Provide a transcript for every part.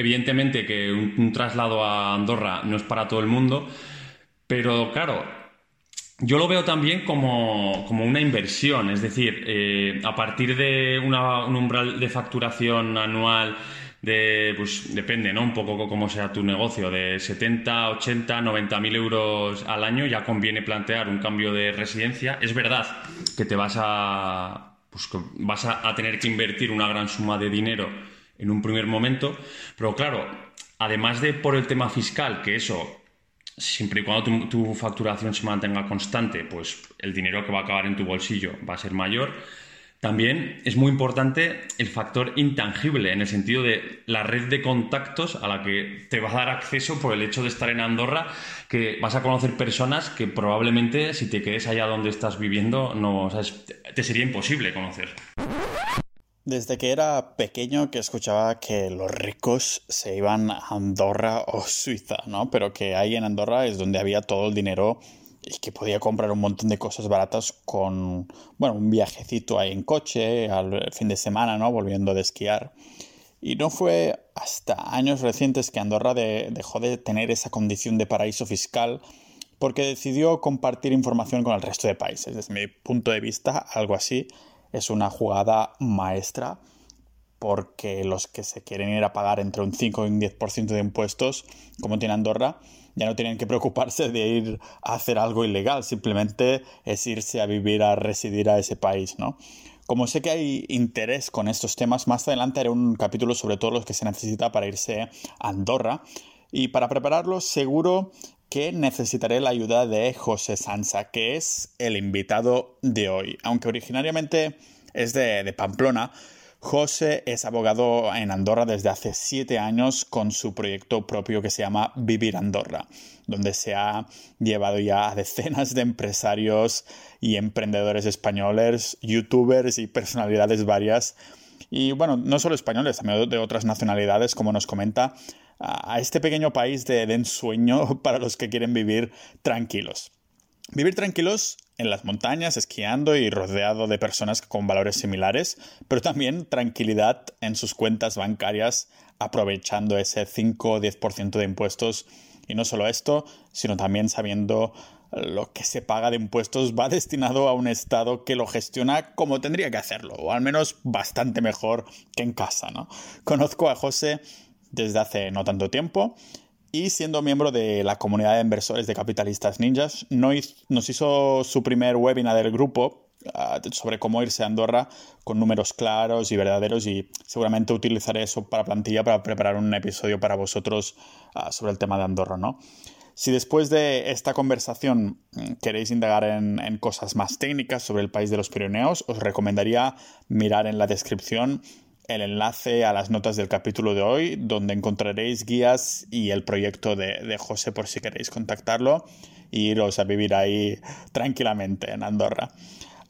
evidentemente que un, traslado a Andorra no es para todo el mundo, pero claro, yo lo veo también como, una inversión, es decir, eh, a partir de un umbral de facturación anual de, pues depende, ¿no? Un poco cómo sea tu negocio, de 70, 80, 90 mil euros al año, ya conviene plantear un cambio de residencia. Es verdad que te vas a, pues, vas a, tener que invertir una gran suma de dinero en un primer momento, pero claro, además de por el tema fiscal, que eso, siempre y cuando tu facturación se mantenga constante, pues el dinero que va a acabar en tu bolsillo va a ser mayor también es muy importante el factor intangible, en el sentido de la red de contactos a la que te va a dar acceso por el hecho de estar en Andorra, que vas a conocer personas que probablemente si te quedes allá donde estás viviendo, no, te sería imposible conocer. Desde que era pequeño que escuchaba que los ricos se iban a Andorra o Suiza, ¿no? Pero que ahí en Andorra es donde había todo el dinero y que podía comprar un montón de cosas baratas con, bueno, un viajecito ahí en coche al fin de semana, ¿no? Volviendo de esquiar. Y no fue hasta años recientes que Andorra dejó de tener esa condición de paraíso fiscal porque decidió compartir información con el resto de países. Desde mi punto de vista, algo así es una jugada maestra porque los que se quieren ir a pagar entre un 5 y un 10% de impuestos, como tiene Andorra, ya no tienen que preocuparse de ir a hacer algo ilegal, simplemente es irse a vivir, a residir a ese país, ¿no? Como sé que hay interés con estos temas, más adelante haré un capítulo sobre todo los que se necesita para irse a Andorra. Y para prepararlo, seguro que necesitaré la ayuda de José Sansa, que es el invitado de hoy. Aunque originariamente es de, Pamplona, José es abogado en Andorra desde hace siete años con su proyecto propio que se llama Vivir Andorra, donde se ha llevado ya a decenas de empresarios y emprendedores españoles, youtubers y personalidades varias. Y bueno, no solo españoles, también de otras nacionalidades, como nos comenta, a este pequeño país de, ensueño para los que quieren vivir tranquilos. Vivir tranquilos en las montañas, esquiando y rodeado de personas con valores similares, pero también tranquilidad en sus cuentas bancarias aprovechando ese 5 o 10% de impuestos. Y no solo esto, sino también sabiendo lo que se paga de impuestos va destinado a un Estado que lo gestiona como tendría que hacerlo, o al menos bastante mejor que en casa. ¿no? Conozco a José desde hace no tanto tiempo y siendo miembro de la comunidad de inversores de capitalistas ninjas, nos hizo su primer webinar del grupo ah, sobre cómo irse a Andorra con números claros y verdaderos y seguramente utilizaré eso para plantilla para preparar un episodio para vosotros ah, sobre el tema de Andorra, ¿no? Si después de esta conversación mm, queréis indagar en, en, cosas más técnicas sobre el país de los Pirineos, os recomendaría mirar en la descripción el enlace a las notas del capítulo de hoy, donde encontraréis guías y el proyecto de, José por si queréis contactarlo y iros a vivir ahí tranquilamente en Andorra.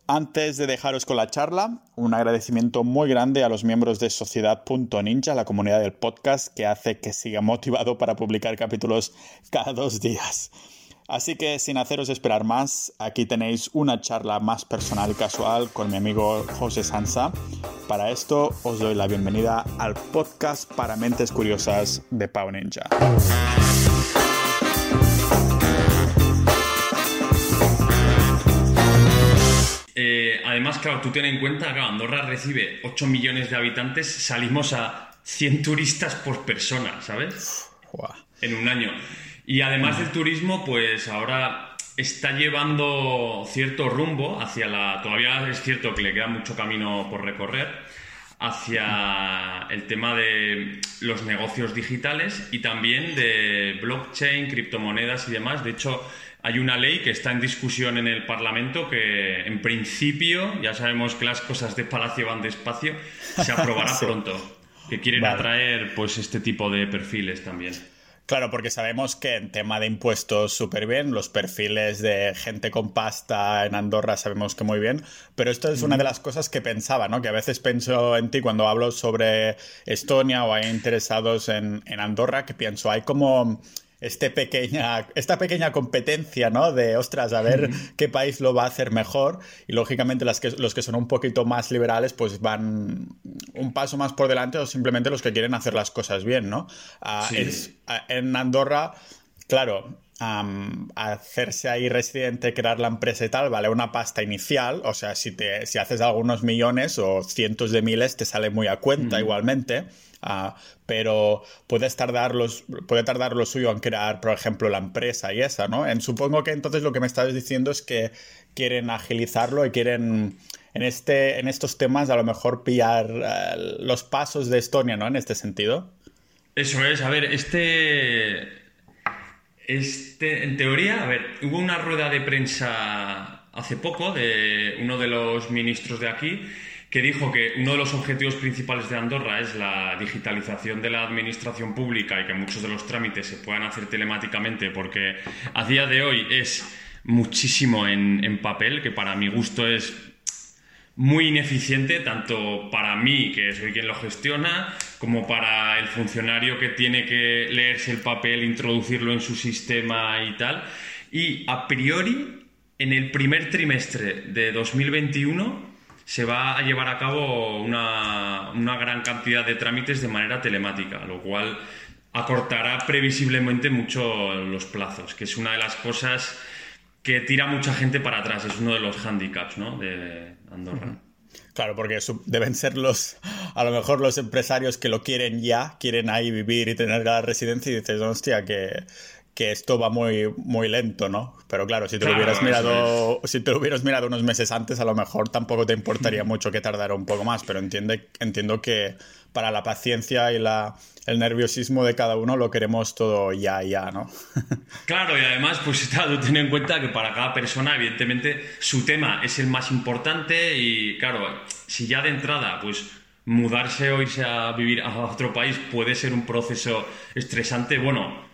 Antes de dejaros con la charla, un agradecimiento muy grande a los miembros de Sociedad.ninja, la comunidad del podcast que hace que siga motivado para publicar capítulos cada dos días. Así que sin haceros esperar más, aquí tenéis una charla más personal y casual con mi amigo José Sansa. Para esto os doy la bienvenida al podcast para mentes curiosas de Pau Ninja. Eh, además, claro, tú ten en cuenta que Andorra recibe 8 millones de habitantes, salimos a 100 turistas por persona, ¿sabes? En un año. Y además del turismo, pues ahora está llevando cierto rumbo hacia la... Todavía es cierto que le queda mucho camino por recorrer hacia el tema de los negocios digitales y también de blockchain, criptomonedas y demás. De hecho, hay una ley que está en discusión en el Parlamento que, en principio, ya sabemos que las cosas de Palacio van despacio, se aprobará pronto. Que quieren atraer pues este tipo de perfiles también. Claro, porque sabemos que en tema de impuestos súper bien, los perfiles de gente con pasta en Andorra sabemos que muy bien, pero esto es una de las cosas que pensaba, ¿no? Que a veces pienso en ti cuando hablo sobre Estonia o hay interesados en, en Andorra, que pienso, hay como este pequeña, esta pequeña competencia, ¿no? De, ostras, a ver qué país lo va a hacer mejor. Y lógicamente las que, los que son un poquito más liberales, pues van un paso más por delante o simplemente los que quieren hacer las cosas bien, ¿no? Ah, ah, en Andorra, claro, hacerse ahí residente, crear la empresa y tal, vale una pasta inicial. O sea, si, te, si haces algunos millones o cientos de miles, te sale muy a cuenta igualmente. Ah, pero puedes tardar los, puede tardar lo suyo en crear, por ejemplo, la empresa y esa, ¿no? Supongo que entonces lo que me estás diciendo es que quieren agilizarlo y quieren en, este, en estos temas a lo mejor pillar eh, los pasos de Estonia, ¿no? En este sentido. Eso es, a ver, este este, en teoría, a ver, hubo una rueda de prensa hace poco de uno de los ministros de aquí que dijo que uno de los objetivos principales de Andorra es la digitalización de la administración pública y que muchos de los trámites se puedan hacer telemáticamente porque a día de hoy es muchísimo en, papel, que para mi gusto es muy ineficiente, tanto para mí, que soy quien lo gestiona, como para el funcionario que tiene que leerse el papel, introducirlo en su sistema y tal. Y a priori, en el primer trimestre de 2021 se va a llevar a cabo una, una gran cantidad de trámites de manera telemática, lo cual acortará previsiblemente mucho los plazos, que es una de las cosas que tira mucha gente para atrás, es uno de los handicaps ¿no? de Andorra. Claro, porque deben ser los, a lo mejor los empresarios que lo quieren ya, quieren ahí vivir y tener la residencia y dices, hostia, que, que esto va muy, muy lento, ¿no? Pero claro, si te lo hubieras mirado, si te lo hubieras mirado unos meses antes, a lo mejor tampoco te importaría mucho que tardara un poco más, pero entiende, entiendo que para la paciencia y la, el nerviosismo de cada uno lo queremos todo ya, ya, ¿no? claro, y además, pues claro, ten en cuenta que para cada persona, evidentemente, su tema es el más importante y, claro, si ya de entrada, pues mudarse o irse a vivir a otro país puede ser un proceso estresante, bueno.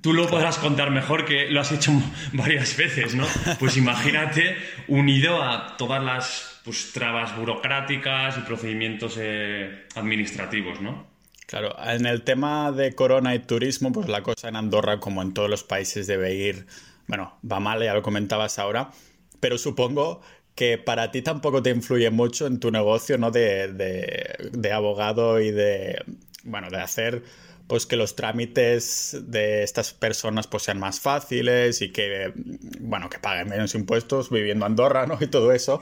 Tú lo podrás contar mejor que lo has hecho varias veces, ¿no? Pues imagínate unido a todas las pues, trabas burocráticas y procedimientos eh, administrativos, ¿no? Claro, en el tema de corona y turismo, pues la cosa en Andorra, como en todos los países, debe ir, bueno, va mal, ya lo comentabas ahora, pero supongo que para ti tampoco te influye mucho en tu negocio, ¿no? De, de, de abogado y de, bueno, de hacer pues que los trámites de estas personas pues sean más fáciles y que, bueno, que paguen menos impuestos viviendo en Andorra, ¿no? Y todo eso.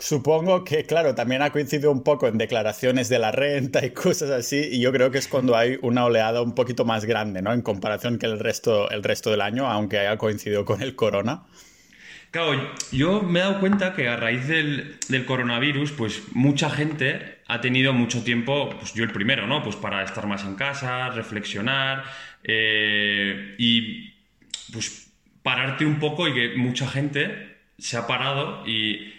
supongo que, claro, también ha coincidido un poco en declaraciones de la renta y cosas así, y yo creo que es cuando hay una oleada un poquito más grande, ¿no? En comparación que el resto, el resto del año, aunque haya coincidido con el corona. Claro, yo me he dado cuenta que a raíz del, coronavirus, pues mucha gente ha tenido mucho tiempo, pues yo el primero, ¿no? Pues para estar más en casa, reflexionar eh, y pues pararte un poco y que mucha gente se ha parado y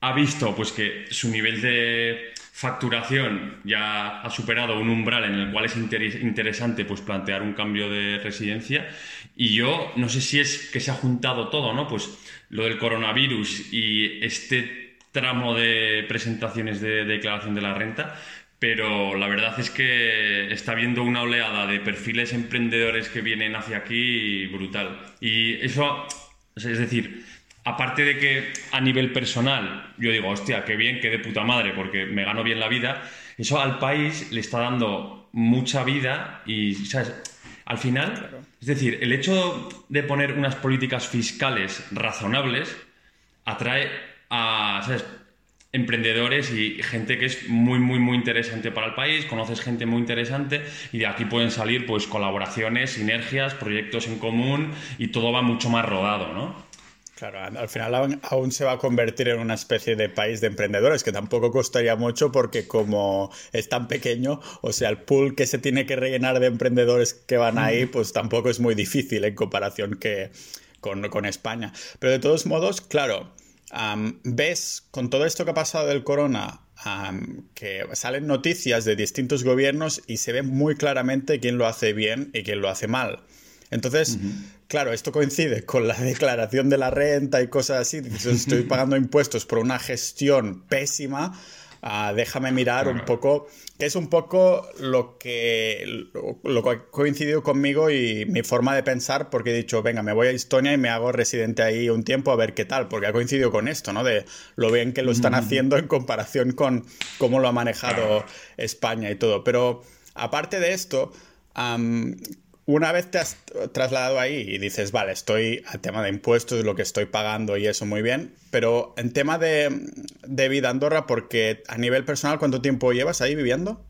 ha visto pues que su nivel de facturación ya ha superado un umbral en el cual es interesante pues plantear un cambio de residencia y yo no sé si es que se ha juntado todo, ¿no? Pues lo del coronavirus y este tramo de presentaciones de declaración de la renta, pero la verdad es que está habiendo una oleada de perfiles emprendedores que vienen hacia aquí brutal. Y eso, es decir, aparte de que a nivel personal yo digo, hostia, qué bien, qué de puta madre, porque me gano bien la vida, eso al país le está dando mucha vida y, ¿sabes? Al final, es decir, el hecho de poner unas políticas fiscales razonables atrae a ¿sabes? emprendedores y gente que es muy, muy, muy interesante para el país, conoces gente muy interesante y de aquí pueden salir pues colaboraciones, sinergias, proyectos en común y todo va mucho más rodado, ¿no? Claro, al final aún se va a convertir en una especie de país de emprendedores, que tampoco costaría mucho porque como es tan pequeño, o sea, el pool que se tiene que rellenar de emprendedores que van ahí, pues tampoco es muy difícil en comparación que con, España. Pero de todos modos, claro, ves con todo esto que ha pasado del corona, que salen noticias de distintos gobiernos y se ve muy claramente quién lo hace bien y quién lo hace mal. Entonces, claro, esto coincide con la declaración de la renta y cosas así. Estoy pagando impuestos por una gestión pésima. Ah, déjame mirar un poco, que es un poco lo que, lo, que ha coincidido conmigo y mi forma de pensar, porque he dicho, venga, me voy a Estonia y me hago residente ahí un tiempo a ver qué tal, porque ha coincidido con esto, ¿no? De lo bien que lo están haciendo en comparación con cómo lo ha manejado España y todo. Pero aparte de esto, una vez te has trasladado ahí y dices, vale, estoy al tema de impuestos, lo que estoy pagando y eso muy bien, pero en tema de, vida Andorra, porque a nivel personal, ¿cuánto tiempo llevas ahí viviendo?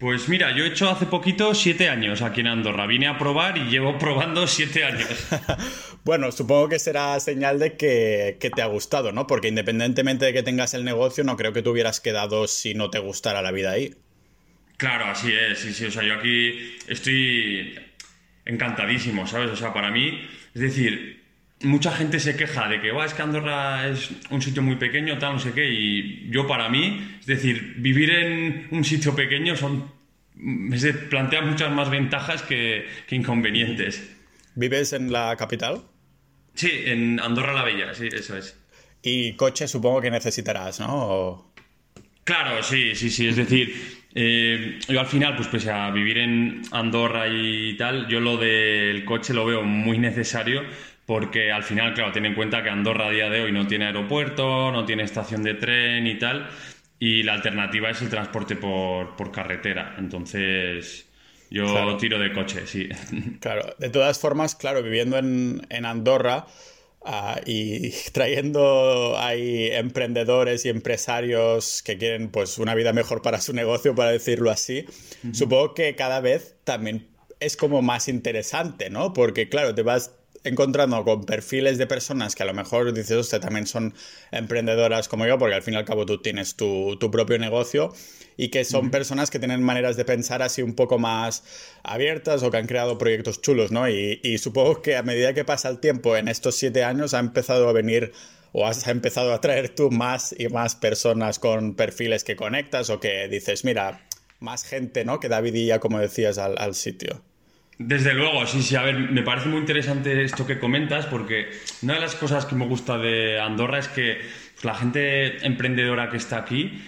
Pues mira, yo he hecho hace poquito siete años aquí en Andorra. Vine a probar y llevo probando siete años. bueno, supongo que será señal de que, que, te ha gustado, ¿no? Porque independientemente de que tengas el negocio, no creo que te hubieras quedado si no te gustara la vida ahí. Claro, así es, sí, sí. O sea, yo aquí estoy encantadísimo, ¿sabes? O sea, para mí, es decir, mucha gente se queja de que, va, es que Andorra es un sitio muy pequeño, tal, no sé qué, y yo para mí, es decir, vivir en un sitio pequeño son, se plantea muchas más ventajas que, inconvenientes. ¿Vives en la capital? Sí, en Andorra la Bella, sí, eso es. Y coche supongo que necesitarás, ¿no? Claro, sí, sí, sí. Es decir, eh, yo al final, pues pese a vivir en Andorra y tal, yo lo del coche lo veo muy necesario porque al final, claro, ten en cuenta que Andorra a día de hoy no tiene aeropuerto, no tiene estación de tren y tal, y la alternativa es el transporte por, carretera. Entonces, yo tiro de coche, sí. Claro, de todas formas, claro, viviendo en, en Andorra, Ah, y trayendo ahí emprendedores y empresarios que quieren pues una vida mejor para su negocio, para decirlo así, supongo que cada vez también es como más interesante, ¿no? Porque claro, te vas encontrando con perfiles de personas que a lo mejor dices, usted también son emprendedoras como yo, porque al fin y al cabo tú tienes tu, propio negocio y que son personas que tienen maneras de pensar así un poco más abiertas o que han creado proyectos chulos, ¿no? Y, supongo que a medida que pasa el tiempo en estos siete años ha empezado a venir o has empezado a traer tú más y más personas con perfiles que conectas o que dices, mira, más gente, ¿no? Que David y ya, como decías, al sitio. Desde luego, sí, sí. A ver, me parece muy interesante esto que comentas porque una de las cosas que me gusta de Andorra es que pues, la gente emprendedora que está aquí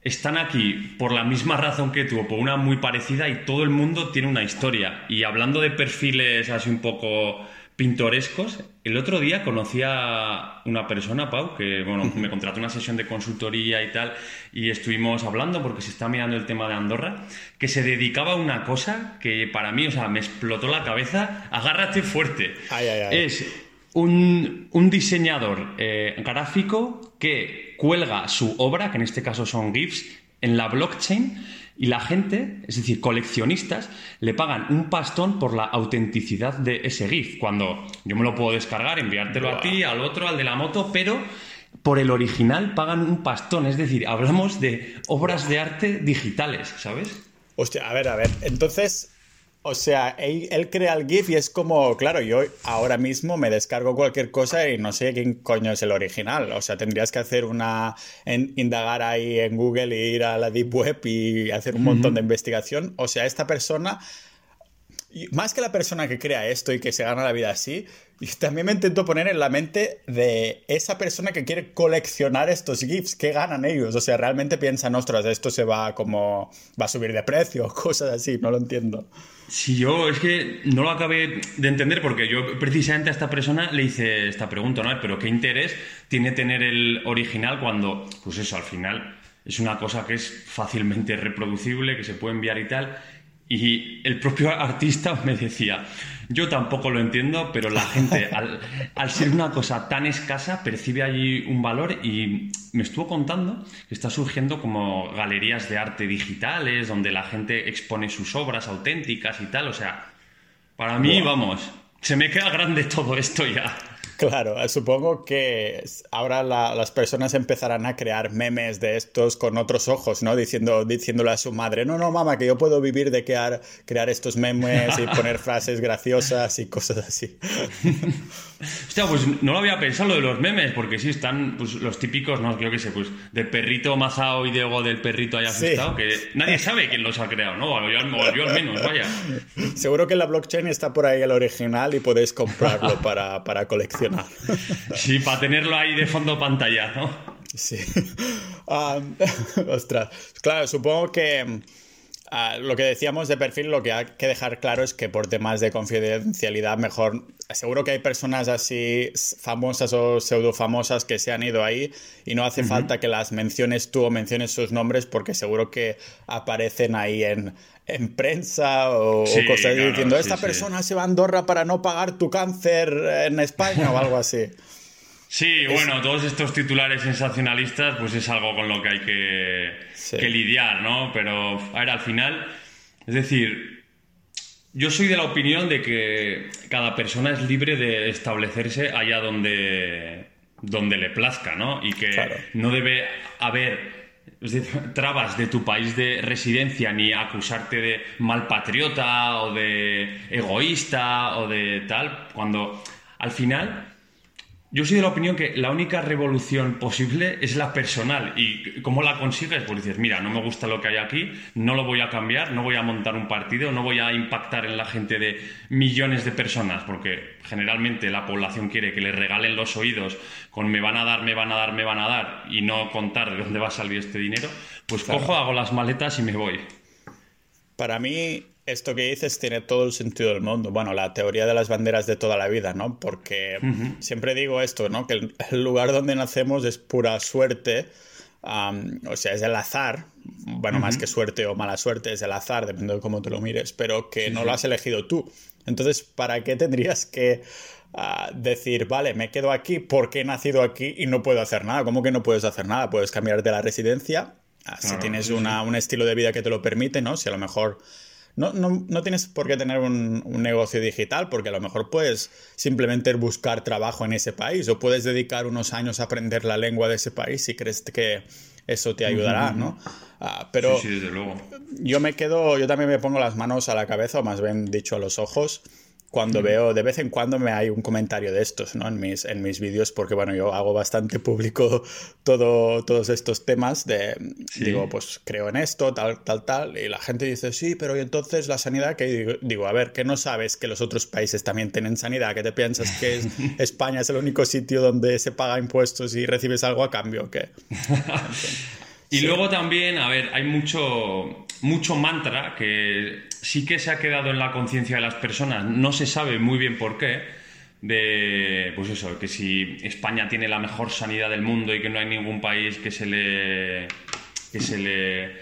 están aquí por la misma razón que tú por una muy parecida y todo el mundo tiene una historia. Y hablando de perfiles así un poco pintorescos. El otro día conocí a una persona, Pau, que bueno, me contrató una sesión de consultoría y tal, y estuvimos hablando porque se está mirando el tema de Andorra, que se dedicaba a una cosa que para mí, o sea, me explotó la cabeza. Agárrate fuerte. Es un, diseñador eh, gráfico que cuelga su obra, que en este caso son GIFs, en la blockchain y la gente, es decir, coleccionistas, le pagan un pastón por la autenticidad de ese GIF. Cuando yo me lo puedo descargar, enviártelo a ti, al otro, al de la moto, pero por el original pagan un pastón. Es decir, hablamos de obras de arte digitales, ¿sabes? Hostia, a ver, a ver. Entonces, o sea, él, crea el GIF y es como, claro, yo ahora mismo me descargo cualquier cosa y no sé quién coño es el original. O sea, tendrías que hacer una. indagar ahí en Google e ir a la Deep Web y hacer un montón de investigación. O sea, esta persona. Más que la persona que crea esto y que se gana la vida así, también me intento poner en la mente de esa persona que quiere coleccionar estos GIFs. ¿Qué ganan ellos? O sea, realmente piensan, ostras, esto se va como. va a subir de precio, cosas así, no lo entiendo. Si yo es que no lo acabé de entender porque yo precisamente a esta persona le hice esta pregunta, ¿no? Pero ¿qué interés tiene tener el original cuando, pues eso, al final es una cosa que es fácilmente reproducible, que se puede enviar y tal? Y el propio artista me decía, yo tampoco lo entiendo, pero la gente, al, ser una cosa tan escasa, percibe allí un valor y me estuvo contando que está surgiendo como galerías de arte digitales, donde la gente expone sus obras auténticas y tal. O sea, para mí, vamos, se me queda grande todo esto ya. Claro, supongo que ahora las personas empezarán a crear memes de estos con otros ojos, ¿no? Diciendo, diciéndole a su madre, no, no, mamá, que yo puedo vivir de crear, crear estos memes y poner frases graciosas y cosas así. Hostia, pues no lo había pensado lo de los memes, porque sí están pues, los típicos, no, yo qué sé, pues del perrito majao y Diego del perrito haya asustado, que nadie sabe quién los ha creado, ¿no? O yo, al menos, vaya. Seguro que en la blockchain está por ahí el original y podéis comprarlo para, para coleccionar. Sí, para tenerlo ahí de fondo pantalla, ¿no? Sí. ostras. Claro, supongo que Ah, lo que decíamos de perfil, lo que hay que dejar claro es que por temas de confidencialidad, mejor. Seguro que hay personas así famosas o pseudo famosas que se han ido ahí y no hace falta que las menciones tú o menciones sus nombres porque seguro que aparecen ahí en, en prensa o, cosas diciendo: Esta persona se va a Andorra para no pagar tu cáncer en España o algo así. Sí, bueno, todos estos titulares sensacionalistas, pues es algo con lo que hay que, lidiar, ¿no? Pero, a ver, al final, es decir, yo soy de la opinión de que cada persona es libre de establecerse allá donde, donde le plazca, ¿no? Y que no debe haber trabas de tu país de residencia ni acusarte de mal patriota o de egoísta o de tal, cuando al final yo soy de la opinión que la única revolución posible es la personal. ¿Y cómo la consigues? Pues dices, mira, no me gusta lo que hay aquí, no lo voy a cambiar, no voy a montar un partido, no voy a impactar en la gente de millones de personas, porque generalmente la población quiere que le regalen los oídos con me van a dar, me van a dar, me van a dar, y no contar de dónde va a salir este dinero. Pues cojo, hago las maletas y me voy. Para mí, esto que dices tiene todo el sentido del mundo. Bueno, la teoría de las banderas de toda la vida, ¿no? Porque siempre digo esto, ¿no? Que el, lugar donde nacemos es pura suerte. o sea, es el azar. Bueno, más que suerte o mala suerte, es el azar, dependiendo de cómo te lo mires, pero que no lo has elegido tú. Entonces, ¿para qué tendrías que ah, decir, vale, me quedo aquí porque he nacido aquí y no puedo hacer nada? ¿Cómo que no puedes hacer nada? Puedes cambiarte la residencia ah, si tienes un estilo de vida que te lo permite, ¿no? Si a lo mejor no, no, no tienes por qué tener un, negocio digital, porque a lo mejor puedes simplemente buscar trabajo en ese país o puedes dedicar unos años a aprender la lengua de ese país si crees que eso te ayudará, ¿no? Ah, pero sí, desde luego. yo me quedo, yo también me pongo las manos a la cabeza, o más bien dicho a los ojos, cuando veo, de vez en cuando me hay un comentario de estos, ¿no? En mis, en mis vídeos, porque bueno, yo hago bastante público todo, todos estos temas de, digo, pues creo en esto, tal, tal, tal, y la gente dice, sí, pero ¿y entonces la sanidad? Que digo, a ver, que no sabes que los otros países también tienen sanidad? ¿Que te piensas que España es el único sitio donde se paga impuestos y recibes algo a cambio? ¿Qué? y luego también, a ver, hay mucho, mucho mantra que sí que se ha quedado en la conciencia de las personas, no se sabe muy bien por qué, de, pues eso, que si España tiene la mejor sanidad del mundo y que no hay ningún país que se le, que se le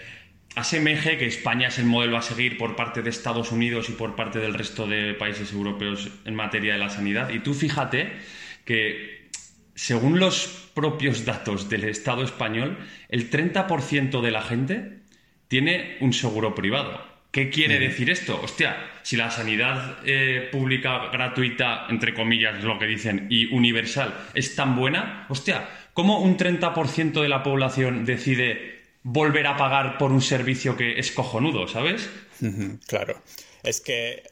asemeje, que España es el modelo a seguir por parte de Estados Unidos y por parte del resto de países europeos en materia de la sanidad. Y tú fíjate que, según los propios datos del Estado español, el 30% de la gente tiene un seguro privado. ¿Qué quiere decir esto? Hostia, si la sanidad eh, pública gratuita, entre comillas, es lo que dicen, y universal es tan buena, hostia, ¿cómo un 30% de la población decide volver a pagar por un servicio que es cojonudo, ¿sabes? Claro. Es que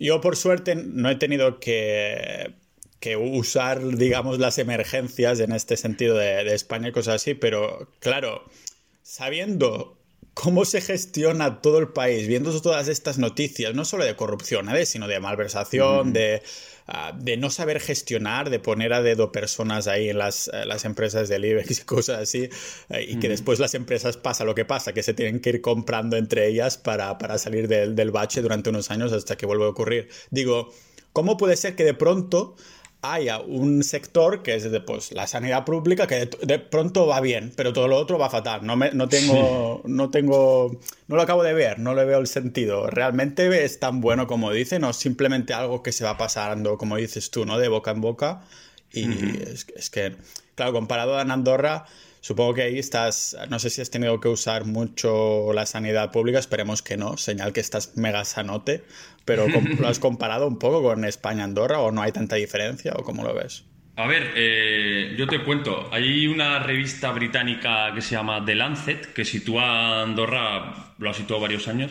yo por suerte no he tenido que, usar, digamos, las emergencias en este sentido de, de España y cosas así, pero claro, sabiendo cómo se gestiona todo el país, viendo todas estas noticias, no solo de corrupción, ¿eh? sino de malversación, de, ah, de, no saber gestionar, de poner a dedo personas ahí en las, eh, las empresas del IBEX y cosas así, eh, y que después las empresas pasa lo que pasa, que se tienen que ir comprando entre ellas para, para salir del, del bache durante unos años hasta que vuelva a ocurrir. Digo, ¿cómo puede ser que de pronto haya un sector que es de pues, la sanidad pública que de, pronto va bien, pero todo lo otro va fatal. No, me, no tengo, no tengo, no lo acabo de ver, no le veo el sentido. ¿Realmente es tan bueno como dicen o simplemente algo que se va pasando, como dices tú, ¿no? De boca en boca? Y es, es, que, claro, comparado a Andorra, Supongo que ahí estás, no sé si has tenido que usar mucho la sanidad pública, esperemos que no, señal que estás mega sanote, pero ¿lo has comparado un poco con España-Andorra o no hay tanta diferencia o cómo lo ves? A ver, eh, yo te cuento, hay una revista británica que se llama The Lancet, que sitúa a Andorra, lo ha situado varios años,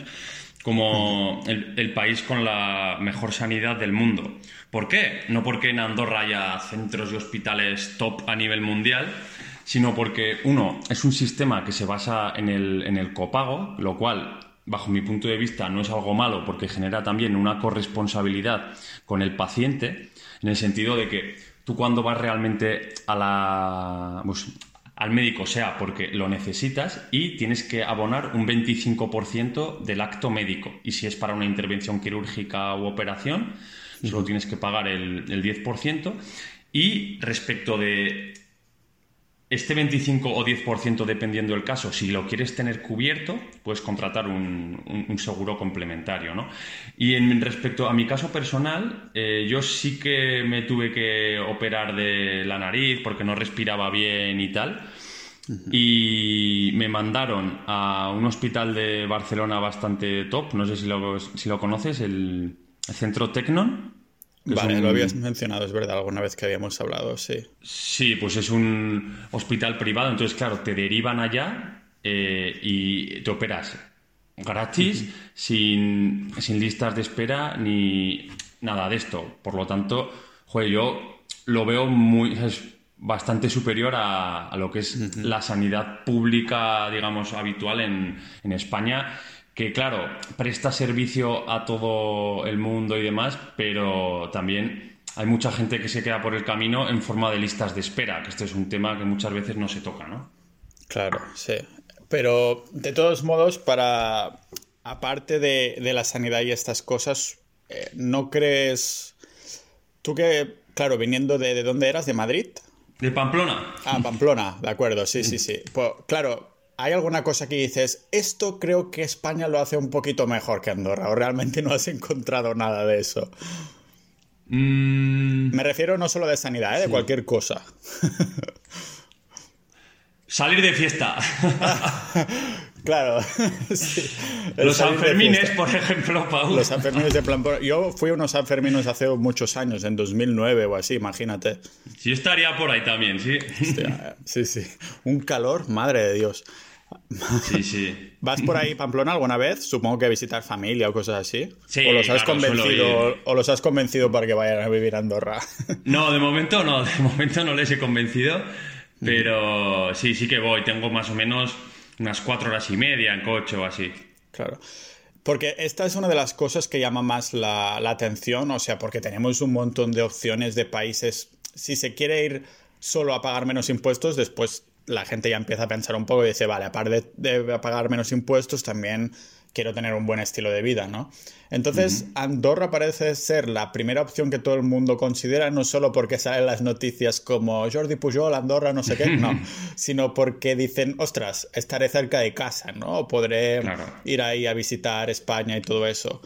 como el, el, país con la mejor sanidad del mundo. ¿Por qué? No porque en Andorra haya centros y hospitales top a nivel mundial, sino porque, uno, es un sistema que se basa en el, en el copago, lo cual, bajo mi punto de vista, no es algo malo porque genera también una corresponsabilidad con el paciente, en el sentido de que tú cuando vas realmente a la, pues, al médico, sea porque lo necesitas y tienes que abonar un 25% del acto médico. Y si es para una intervención quirúrgica u operación, solo tienes que pagar el, el 10%. Y respecto de este 25 o 10%, dependiendo del caso, si lo quieres tener cubierto, puedes contratar un, seguro complementario. ¿no? Y en respecto a mi caso personal, eh, yo sí que me tuve que operar de la nariz porque no respiraba bien y tal. Y me mandaron a un hospital de Barcelona bastante top, no sé si lo, si lo conoces, el, el Centro Tecnon. Vale, lo habías mencionado, es verdad, alguna vez que habíamos hablado, sí. Sí, pues es un hospital privado, entonces, claro, te derivan allá eh, y te operas gratis, sin, listas de espera ni nada de esto. Por lo tanto, joder, yo lo veo muy. Es bastante superior a, lo que es la sanidad pública, digamos, habitual en, en España que claro, presta servicio a todo el mundo y demás, pero también hay mucha gente que se queda por el camino en forma de listas de espera, que este es un tema que muchas veces no se toca, ¿no? Claro, sí. Pero de todos modos, para aparte de, la sanidad y estas cosas, eh, ¿no crees tú que, claro, viniendo de, de dónde eras, de Madrid? De Pamplona. Ah, Pamplona, de acuerdo, sí, sí, sí. Pues, claro, ¿Hay alguna cosa que dices, esto creo que España lo hace un poquito mejor que Andorra? ¿O realmente no has encontrado nada de eso? Mm. Me refiero no solo de sanidad, ¿eh? de cualquier cosa. Salir de fiesta. Claro. Los Sanfermines, por ejemplo, Paul. Los Sanfermines de plan. Yo fui a unos Sanfermines hace muchos años, en 2009 o así, imagínate. Sí, estaría por ahí también, sí. sí, sí. Un calor, madre de Dios. Sí, sí. ¿Vas por ahí, Pamplona, alguna vez? Supongo que visitar familia o cosas así. Sí, ¿O los has, convencido, o los has convencido para que vayan a vivir a Andorra? No, de momento no. De momento no les he convencido. Pero sí, sí que voy. Tengo más o menos unas cuatro horas y media en coche o así. Claro. Porque esta es una de las cosas que llama más la, atención, o sea, porque tenemos un montón de opciones de países. Si se quiere ir solo a pagar menos impuestos, después la gente ya empieza a pensar un poco y dice, vale, aparte de pagar menos impuestos, también quiero tener un buen estilo de vida, ¿no? Entonces, Andorra parece ser la primera opción que todo el mundo considera, no solo porque salen las noticias como Jordi Pujol, Andorra, no sé qué, no, sino porque dicen, ostras, estaré cerca de casa, ¿no? Podré ir ahí a visitar España y todo eso.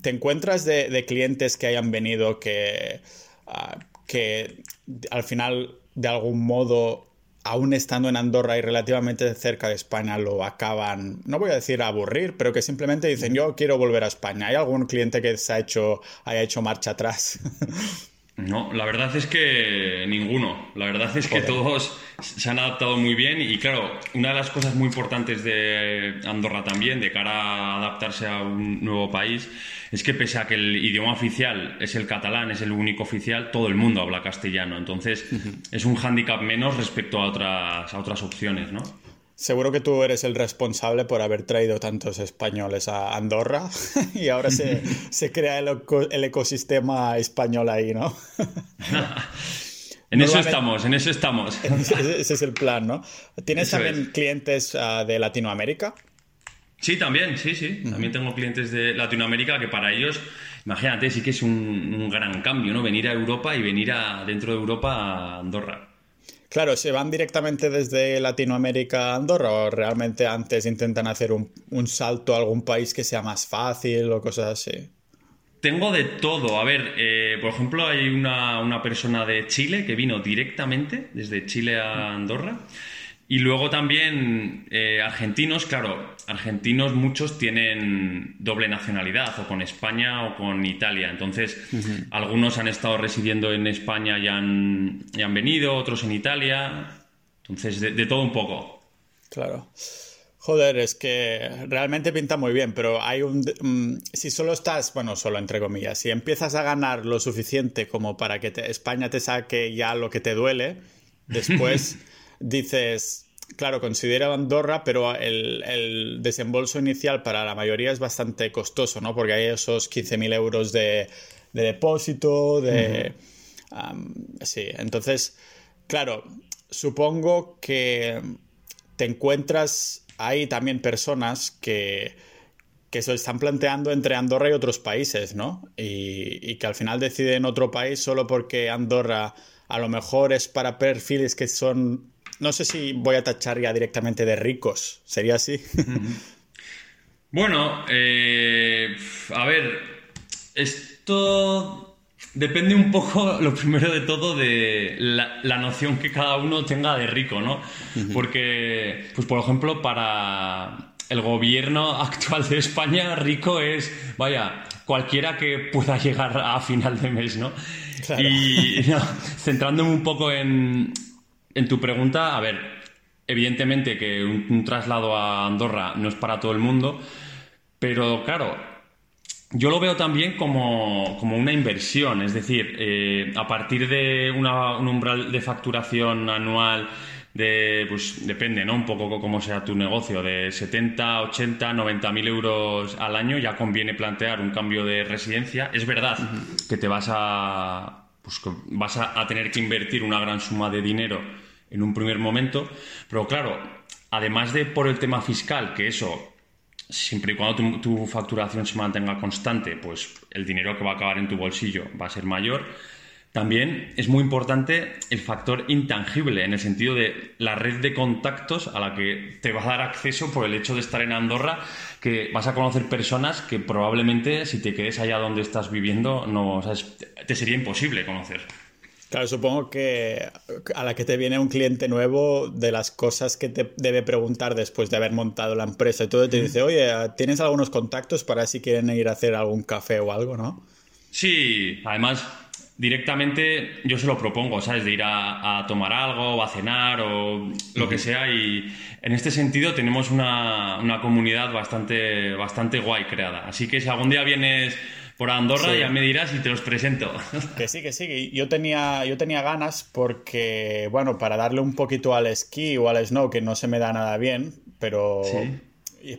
¿Te encuentras de, clientes que hayan venido que, ah, que al final, de algún modo, aún estando en Andorra y relativamente cerca de España, lo acaban, no voy a decir aburrir, pero que simplemente dicen yo quiero volver a España. ¿Hay algún cliente que se ha hecho, haya hecho marcha atrás? No, la verdad es que ninguno. La verdad es que todos se han adaptado muy bien y claro, una de las cosas muy importantes de Andorra también, de cara a adaptarse a un nuevo país, es que pese a que el idioma oficial es el catalán, es el único oficial, todo el mundo habla castellano. Entonces es un hándicap menos respecto a otras, a otras opciones, ¿no? Seguro que tú eres el responsable por haber traído tantos españoles a Andorra y ahora se, crea el, ecosistema español ahí, ¿no? en eso estamos, en eso estamos. ese, es el plan, ¿no? ¿Tienes también clientes ah, de Latinoamérica? Sí, también, sí, sí. También tengo clientes de Latinoamérica que para ellos, imagínate, sí que es un, un gran cambio, ¿no? Venir a Europa y venir a, dentro de Europa a Andorra. Claro, ¿se van directamente desde Latinoamérica a Andorra o realmente antes intentan hacer un, salto a algún país que sea más fácil o cosas así? Tengo de todo. A ver, eh, por ejemplo, hay una, una, persona de Chile que vino directamente desde Chile a Andorra y luego también eh, argentinos, claro, argentinos muchos tienen doble nacionalidad, o con España o con Italia. Entonces, algunos han estado residiendo en España y han, han venido, otros en Italia. Entonces, de, todo un poco. Claro. Joder, es que realmente pinta muy bien, pero hay un... Mm, si solo estás, bueno, solo entre comillas, si empiezas a ganar lo suficiente como para que España te saque ya lo que te duele, después dices, claro, considera Andorra, pero el, desembolso inicial para la mayoría es bastante costoso, ¿no? Porque hay esos 15.000 euros de, depósito, de... sí, entonces, claro, supongo que te encuentras, hay también personas que, que se están planteando entre Andorra y otros países, ¿no? Y, que al final deciden otro país solo porque Andorra a lo mejor es para perfiles que son, no sé si voy a tachar ya directamente de ricos, ¿sería así? bueno, eh, a ver, esto Depende un poco, lo primero de todo, de la, noción que cada uno tenga de rico, ¿no? Porque, pues por ejemplo, para el gobierno actual de España, rico es, vaya, cualquiera que pueda llegar a final de mes, ¿no? Y centrándome un poco en, en tu pregunta, a ver, evidentemente que un traslado a Andorra no es para todo el mundo, pero claro, yo lo veo también como, una inversión, es decir, eh, a partir de un umbral de facturación anual de, pues depende, ¿no? Un poco como sea tu negocio, de 70, 80, 90 mil euros al año, ya conviene plantear un cambio de residencia. Es verdad que te vas a, pues, vas a tener que invertir una gran suma de dinero en un primer momento, pero claro, además de por el tema fiscal, que eso siempre y cuando tu, facturación se mantenga constante, pues el dinero que va a acabar en tu bolsillo va a ser mayor. También es muy importante el factor intangible, en el sentido de la red de contactos a la que te va a dar acceso por el hecho de estar en Andorra, que vas a conocer personas que probablemente si te quedes allá donde estás viviendo, no, te sería imposible conocer. Claro, supongo que a la que te viene un cliente nuevo, de las cosas que te debe preguntar después de haber montado la empresa y todo, te dice, oye, ¿tienes algunos contactos para si quieren ir a hacer algún café o algo, no? Sí, además, directamente yo se lo propongo, ¿sabes? De ir a, tomar algo o a cenar o lo que sea y en este sentido tenemos una, una comunidad bastante, bastante guay creada. Así que si algún día vienes por Andorra, ya me dirás y te los presento. Que sí, que sí. Yo tenía, yo tenía ganas porque, bueno, para darle un poquito al esquí o al snow, que no se me da nada bien, pero...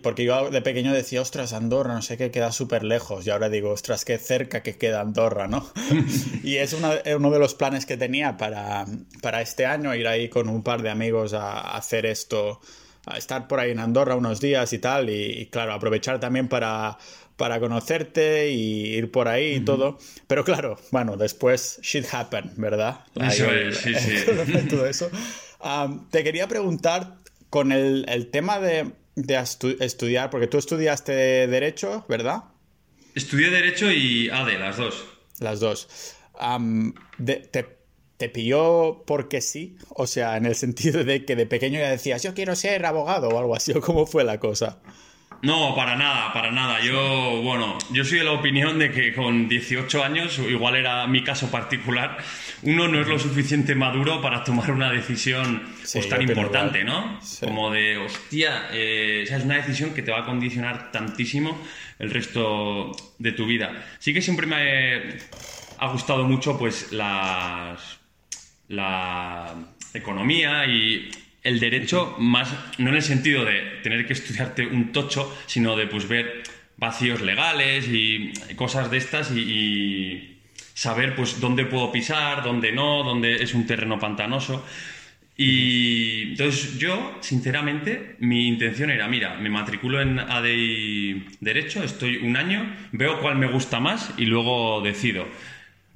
Porque yo de pequeño decía, ostras, Andorra, no sé qué, queda súper lejos. Y ahora digo, ostras, qué cerca que queda Andorra, ¿no? y es uno de los planes que tenía para, para este año, ir ahí con un par de amigos a, hacer esto, a estar por ahí en Andorra unos días y tal. y claro, aprovechar también para para conocerte y ir por ahí y todo. Pero claro, bueno, después shit happen, ¿verdad? Eso es, sí, sí. todo eso. te quería preguntar con el, tema de, estudiar, porque tú estudiaste Derecho, ¿verdad? Estudié Derecho y ADE, las dos. Las dos. te, ¿Te pilló porque sí? O sea, en el sentido de que de pequeño ya decías, yo quiero ser abogado o algo así, o cómo fue la cosa. No, para nada, para nada. Yo, bueno, yo soy de la opinión de que con 18 años, igual era mi caso particular, uno no es lo suficiente maduro para tomar una decisión pues, tan importante, ¿no? Como de, hostia, eh, es una decisión que te va a condicionar tantísimo el resto de tu vida. Sí que siempre me ha gustado mucho, pues, las, la economía y el derecho más, no en el sentido de tener que estudiarte un tocho, sino de pues ver vacíos legales y cosas de estas y, saber pues dónde puedo pisar, dónde no, dónde es un terreno pantanoso. Y entonces yo, sinceramente, mi intención era, mira, me matriculo en ADI Derecho, estoy un año, veo cuál me gusta más y luego decido.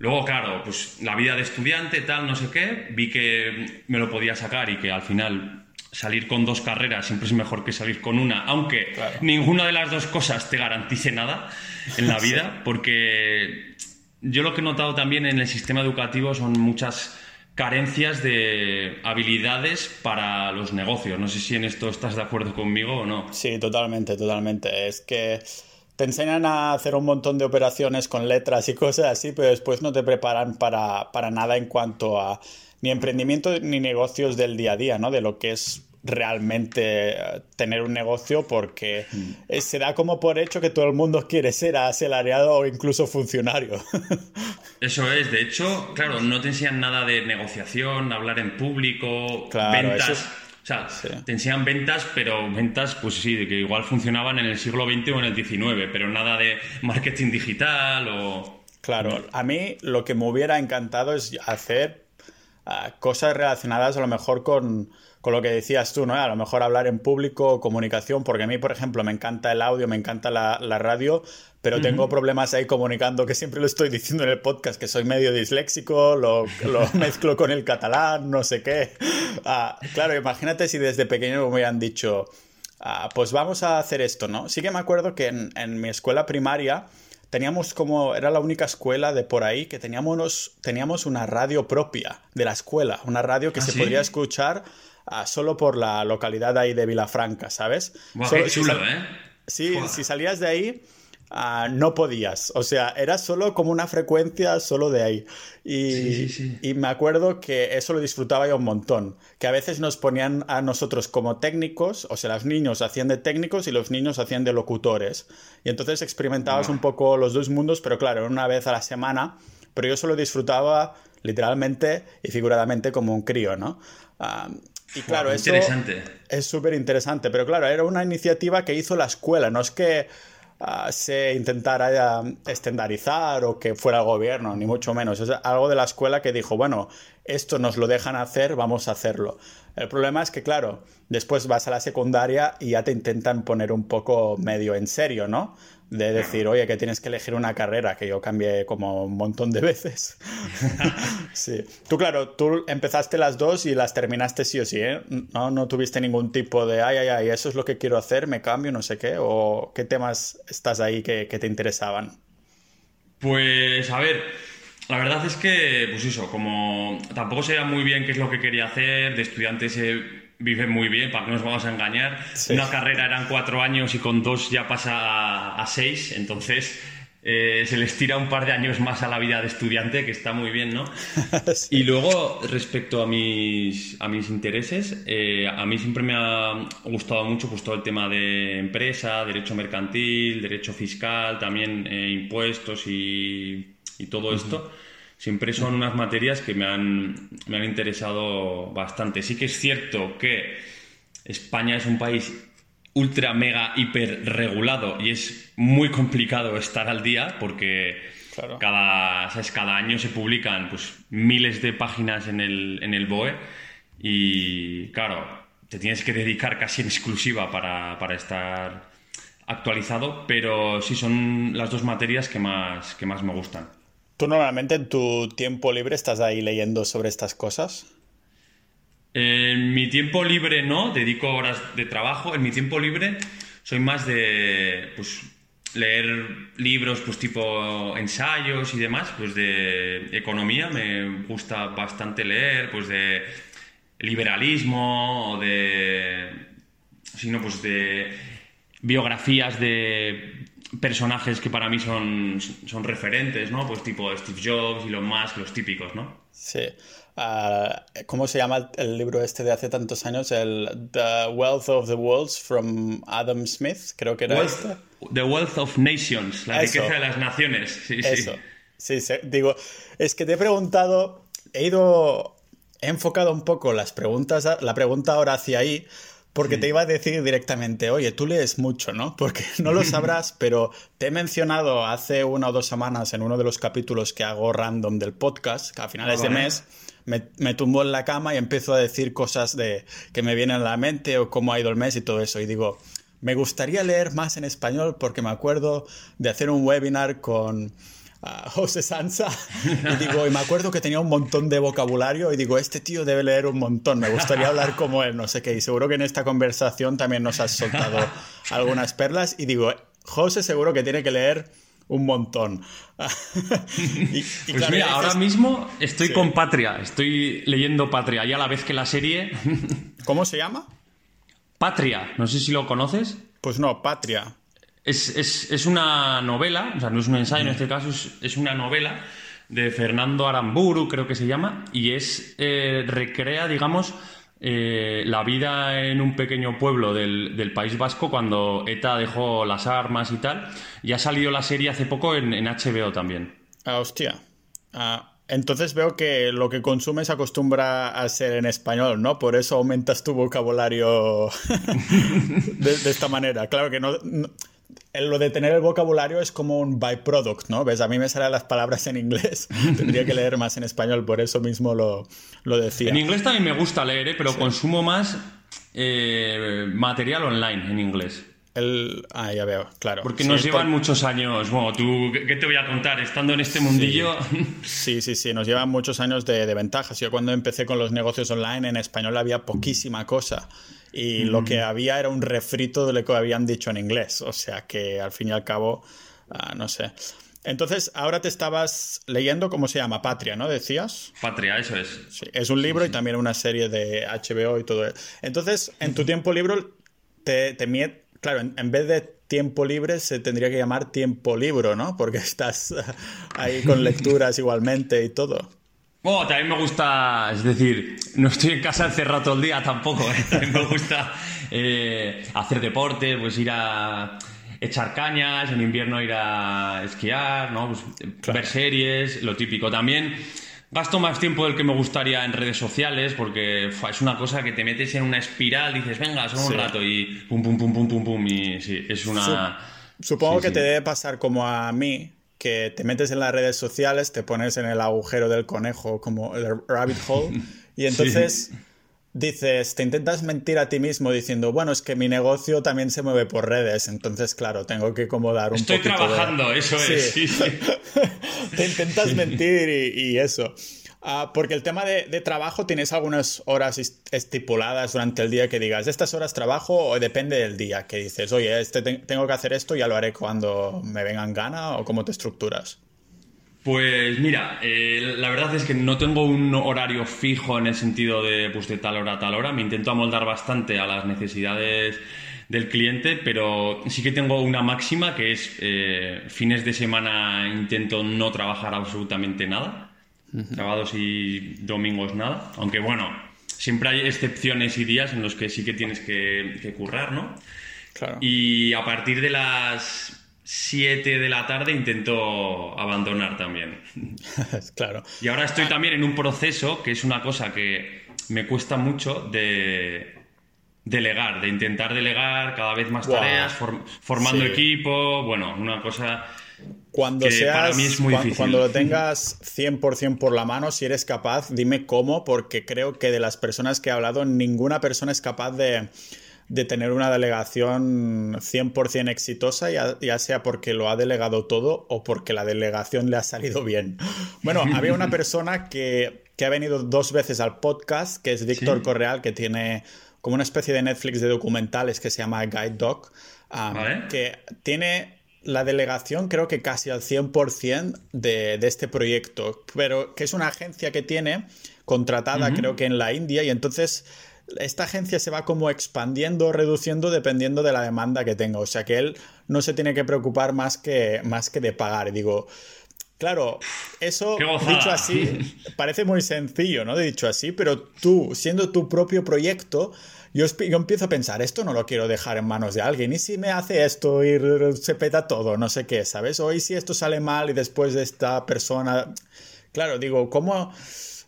Luego, claro, pues la vida de estudiante, tal, no sé qué, vi que me lo podía sacar y que al final salir con dos carreras siempre es mejor que salir con una, aunque ninguna de las dos cosas te garantice nada en la vida, porque yo lo que he notado también en el sistema educativo son muchas carencias de habilidades para los negocios. No sé si en esto estás de acuerdo conmigo o no. Sí, totalmente, totalmente. Es que te enseñan a hacer un montón de operaciones con letras y cosas así, pero después no te preparan para, nada en cuanto a ni emprendimiento ni negocios del día a día, ¿no? De lo que es realmente eh, tener un negocio porque mm. se da como por hecho que todo el mundo quiere ser asalariado o incluso funcionario. Eso es, de hecho, claro, no te enseñan nada de negociación, hablar en público, ventas. O sea, te enseñan ventas, pero ventas, pues sí, que igual funcionaban en el siglo XX o en el XIX, pero nada de marketing digital o Claro, a mí lo que me hubiera encantado es hacer ah, cosas relacionadas a lo mejor con, lo que decías tú, ¿no? A lo mejor hablar en público, comunicación, porque a mí, por ejemplo, me encanta el audio, me encanta la, radio, pero tengo problemas ahí comunicando, que siempre lo estoy diciendo en el podcast, que soy medio disléxico, lo, mezclo con el catalán, no sé qué. Ah, claro, imagínate si desde pequeño me hubieran dicho, ah, pues vamos a hacer esto, ¿no? Sí que me acuerdo que en, en mi escuela primaria teníamos como, era la única escuela de por ahí que teníamos, teníamos una radio propia de la escuela, una radio que ¿Ah, se podía escuchar ah, solo por la localidad ahí de Vilafranca, ¿sabes? qué chulo, ¿eh? Sí, si salías de ahí Ah, no podías. O sea, era solo como una frecuencia solo de ahí. Y, me acuerdo que eso lo disfrutaba yo un montón. Que a veces nos ponían a nosotros como técnicos, o sea, los niños hacían de técnicos y los niños hacían de locutores. Y entonces experimentabas un poco los dos mundos, pero claro, una vez a la semana. Pero yo solo disfrutaba literalmente y figuradamente como un crío, ¿no? Ah, y claro, eso es súper interesante. Pero claro, era una iniciativa que hizo la escuela. No es que se intentara estandarizar o que fuera el gobierno, ni mucho menos. Es algo de la escuela que dijo, bueno, esto nos lo dejan hacer, vamos a hacerlo. El problema es que, claro, después vas a la secundaria y ya te intentan poner un poco medio en serio, ¿no? de decir, oye, que tienes que elegir una carrera, que yo cambié como un montón de veces. sí. Tú, claro, tú empezaste las dos y las terminaste sí o sí, ¿eh? No, no tuviste ningún tipo de, ay, ay, ay, eso es lo que quiero hacer, me cambio, no sé qué, o qué temas estás ahí que, que te interesaban. Pues, a ver, la verdad es que, pues eso, como tampoco sabía muy bien qué es lo que quería hacer, de estudiante se vive muy bien, para que nos vamos a engañar. Una carrera eran cuatro años y con dos ya pasa a, seis, entonces eh, se les tira un par de años más a la vida de estudiante, que está muy bien, ¿no? Y luego, respecto a mis, a mis intereses, eh, a mí siempre me ha gustado mucho pues, todo el tema de empresa, derecho mercantil, derecho fiscal, también eh, impuestos y, todo esto siempre son unas materias que me han, me han interesado bastante. Sí que es cierto que España es un país ultra, mega, hiper regulado y es muy complicado estar al día porque cada, cada año se publican pues, miles de páginas en el, en el BOE y claro, te tienes que dedicar casi en exclusiva para, para estar actualizado, pero sí son las dos materias que más, que más me gustan. ¿Tú normalmente en tu tiempo libre estás ahí leyendo sobre estas cosas? En mi tiempo libre no, dedico horas de trabajo. En mi tiempo libre soy más de pues, leer libros pues tipo ensayos y demás, pues de economía, me gusta bastante leer, pues de liberalismo o de sino pues de biografías de personajes que para mí son, son referentes, ¿no? Pues tipo Steve Jobs, y Elon Musk, los típicos, ¿no? Sí. Ah, ¿Cómo se llama el libro este de hace tantos años? El The Wealth of the Worlds from Adam Smith, creo que era este. The Wealth of Nations, la riqueza de las naciones. Sí, Eso. Sí. sí, digo, es que te he preguntado, he ido, he enfocado un poco las preguntas, la pregunta ahora hacia ahí, porque te iba a decir directamente, oye, tú lees mucho, ¿no? Porque no lo sabrás, pero te he mencionado hace una o dos semanas en uno de los capítulos que hago random del podcast, que a finales de mes me, me tumbo en la cama y empiezo a decir cosas de que me vienen a la mente o cómo ha ido el mes y todo eso. Y digo, me gustaría leer más en español porque me acuerdo de hacer un webinar con a José Sansa y digo, y me acuerdo que tenía un montón de vocabulario y digo, este tío debe leer un montón, me gustaría hablar como él, no sé qué, y seguro que en esta conversación también nos has soltado algunas perlas y digo, José seguro que tiene que leer un montón. pues mira, ahora mismo estoy con Patria, estoy leyendo Patria y a la vez que la serie... ¿Cómo se llama? Patria, no sé si lo conoces. Pues no, Patria. Es, una novela, o sea, no es un ensayo en este caso, es, una novela de Fernando Aramburu, creo que se llama, y es, eh, recrea, digamos, eh, la vida en un pequeño pueblo del, País Vasco cuando ETA dejó las armas y tal, y ha salido la serie hace poco en, HBO también. Ah, hostia. Ah, entonces veo que lo que consumes acostumbra a ser en español, ¿no? Por eso aumentas tu vocabulario de, esta manera. Claro que no, lo de tener el vocabulario es como un byproduct, ¿no? ¿Ves? A mí me salen las palabras en inglés. Tendría que leer más en español, por eso mismo lo, lo decía. En inglés también me gusta leer, ¿eh? pero consumo más eh, material online en inglés. El... Ah, ya veo, claro. Porque nos llevan muchos años. Bueno, tú, ¿qué te voy a contar? Estando en este mundillo. Sí, sí, sí, nos llevan muchos años de, de, ventajas. Yo cuando empecé con los negocios online en español había poquísima cosa. Y lo que había era un refrito de lo que habían dicho en inglés. O sea que al fin y al cabo, ah, no sé. Entonces, ahora te estabas leyendo, ¿cómo se llama? Patria, ¿no? Decías. Patria, eso es. Sí, es un libro y también una serie de HBO y todo. Entonces, en tu tiempo libre, te, te claro, en, vez de tiempo libre se tendría que llamar tiempo libro, ¿no? Porque estás ahí con lecturas igualmente y todo. Bueno, también me gusta, es decir, no estoy en casa encerrado todo el día tampoco. ¿eh? También me gusta eh, hacer deporte, pues ir a echar cañas, en invierno ir a esquiar, ¿no? Pues, ver series, lo típico. También Gasto más tiempo del que me gustaría en redes sociales porque es una cosa que te metes en una espiral, dices, venga, solo un rato y pum, pum, pum, pum, pum, pum. Y sí, es una. Supongo que te debe pasar como a mí, que te metes en las redes sociales, te pones en el agujero del conejo, como el rabbit hole, y entonces dices, te intentas mentir a ti mismo diciendo, bueno, es que mi negocio también se mueve por redes, entonces, claro, tengo que como dar un Estoy trabajando, eso es. Sí. te intentas mentir y, eso. Ah, porque el tema de, trabajo, ¿tienes algunas horas estipuladas durante el día que digas, estas horas trabajo o depende del día? Que dices, oye, este tengo que hacer esto, ya lo haré cuando me vengan gana o cómo te estructuras? Pues mira, eh, la verdad es que no tengo un horario fijo en el sentido de, pues, de tal hora a tal hora. Me intento amoldar bastante a las necesidades del cliente, pero sí que tengo una máxima que es eh, fines de semana intento no trabajar absolutamente nada. Sábados y domingos nada. Aunque bueno, siempre hay excepciones y días en los que sí que tienes que, que currar, ¿no? Claro. Y a partir de las 7 de la tarde intento abandonar también. claro. Y ahora estoy también en un proceso que es una cosa que me cuesta mucho de delegar, de intentar delegar cada vez más tareas, formando equipo, bueno, una cosa cuando difícil. Cuando lo tengas 100% por la mano, si eres capaz, dime cómo, porque creo que de las personas que he hablado, ninguna persona es capaz de de tener una delegación 100% exitosa, ya, sea porque lo ha delegado todo o porque la delegación le ha salido bien. Bueno, había una persona que, ha venido dos veces al podcast, que es Víctor Correal, que tiene como una especie de Netflix de documentales que se llama Guide Dog, que tiene la delegación creo que casi al 100% de, de este proyecto, pero que es una agencia que tiene contratada creo que en la India y entonces esta agencia se va como expandiendo o reduciendo dependiendo de la demanda que tenga. O sea que él no se tiene que preocupar más que, más que de pagar. Digo, claro, eso dicho así parece muy sencillo, ¿no? Dicho así, pero tú, siendo tu propio proyecto, yo, yo, empiezo a pensar, esto no lo quiero dejar en manos de alguien. ¿Y si me hace esto y se peta todo? No sé qué, ¿sabes? O ¿y si esto sale mal y después de esta persona... Claro, digo, ¿cómo...?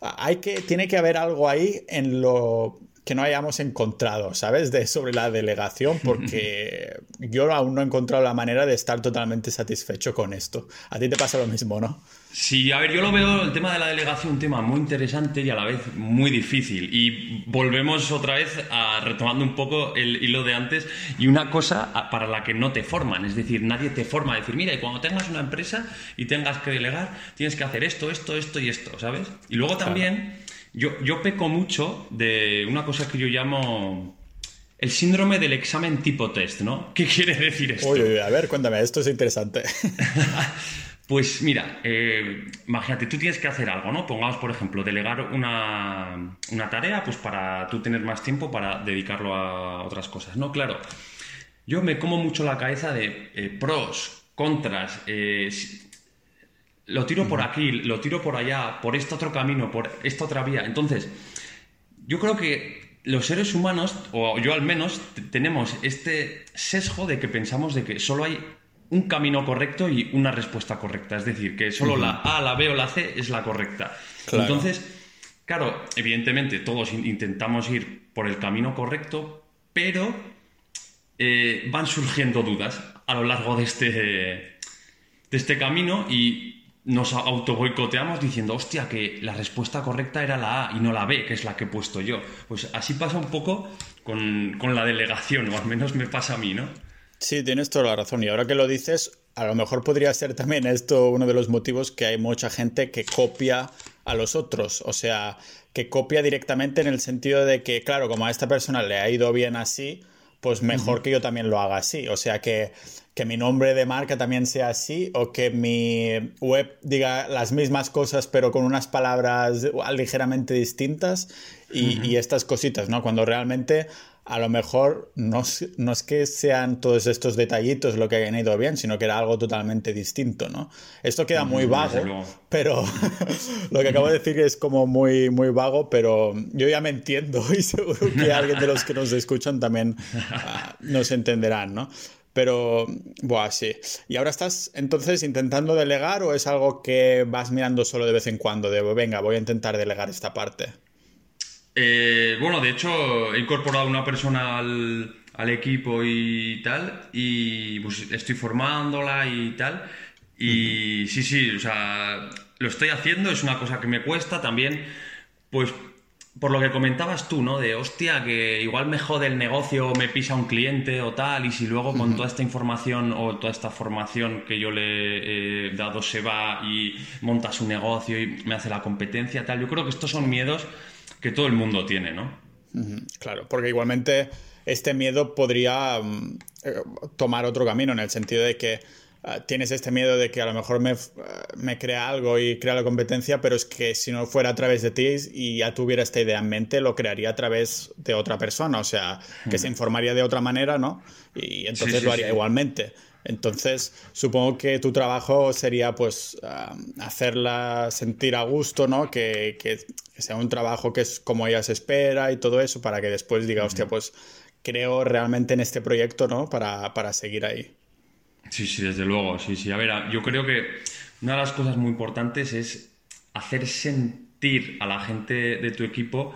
Hay que, tiene que haber algo ahí en lo que no hayamos encontrado, ¿sabes? De sobre la delegación, porque yo aún no he encontrado la manera de estar totalmente satisfecho con esto. A ti te pasa lo mismo, ¿no? Sí, a ver, yo lo veo el tema de la delegación un tema muy interesante y a la vez muy difícil. Y volvemos otra vez a retomando un poco el hilo de antes y una cosa para la que no te forman, es decir, nadie te forma a decir, mira, y cuando tengas una empresa y tengas que delegar, tienes que hacer esto, esto, esto y esto, ¿sabes? Y luego también yo, yo peco mucho de una cosa que yo llamo el síndrome del examen tipo test, ¿no? ¿Qué quiere decir esto? Uy, a ver, cuéntame, esto es interesante. pues mira, eh, imagínate, tú tienes que hacer algo, ¿no? Pongamos, por ejemplo, delegar una, tarea, pues para tú tener más tiempo para dedicarlo a otras cosas, ¿no? Claro, yo me como mucho la cabeza de eh, pros, contras, eh, lo tiro por aquí, lo tiro por allá, por este otro camino, por esta otra vía. Entonces, yo creo que los seres humanos, o yo al menos, tenemos este sesgo de que pensamos de que solo hay un camino correcto y una respuesta correcta. Es decir, que solo la A, la B o la C es la correcta. Entonces, claro, evidentemente todos intentamos ir por el camino correcto, pero eh, van surgiendo dudas. a lo largo de este, de este camino y nos auto boicoteamos diciendo, hostia, que la respuesta correcta era la A y no la B, que es la que he puesto yo. Pues así pasa un poco con, con la delegación, o al menos me pasa a mí, ¿no? Sí, tienes toda la razón. Y ahora que lo dices, a lo mejor podría ser también esto uno de los motivos que hay mucha gente que copia a los otros. O sea, que copia directamente en el sentido de que, claro, como a esta persona le ha ido bien así, pues mejor que yo también lo haga así. O sea, que, que, mi nombre de marca también sea así o que mi web diga las mismas cosas pero con unas palabras ligeramente distintas y, y estas cositas, ¿no? Cuando realmente a lo mejor no, no, es que sean todos estos detallitos lo que hayan ido bien, sino que era algo totalmente distinto, ¿no? Esto queda muy vago, pero lo que acabo de decir es como muy, muy vago, pero yo ya me entiendo y seguro que alguien de los que nos escuchan también uh, nos entenderán, ¿no? Pero, buah, sí. ¿Y ahora estás entonces intentando delegar o es algo que vas mirando solo de vez en cuando? De, venga, voy a intentar delegar esta parte. Eh, bueno, de hecho, he incorporado una persona al, al, equipo y tal, y pues estoy formándola y tal. Y sí, sí, o sea, lo estoy haciendo, es una cosa que me cuesta también, pues por lo que comentabas tú, ¿no? De hostia, que igual me jode el negocio, me pisa un cliente o tal, y si luego con toda esta información o toda esta formación que yo le he dado se va y monta su negocio y me hace la competencia, tal. Yo creo que estos son miedos que todo el mundo tiene, ¿no? Claro, porque igualmente este miedo podría mm, eh, tomar otro camino en el sentido de que uh, tienes este miedo de que a lo mejor me, uh, me, crea algo y crea la competencia, pero es que si no fuera a través de ti y ya tuviera esta idea en mente, lo crearía a través de otra persona, o sea, que se informaría de otra manera, ¿no? Y entonces sí, sí, lo haría sí. igualmente. Entonces, supongo que tu trabajo sería pues uh, hacerla sentir a gusto, ¿no? Que, que, que, sea un trabajo que es como ella se espera y todo eso para que después diga, hostia, pues creo realmente en este proyecto, ¿no? Para, para seguir ahí. Sí, sí, desde luego, sí, sí. A ver, yo creo que una de las cosas muy importantes es hacer sentir a la gente de tu equipo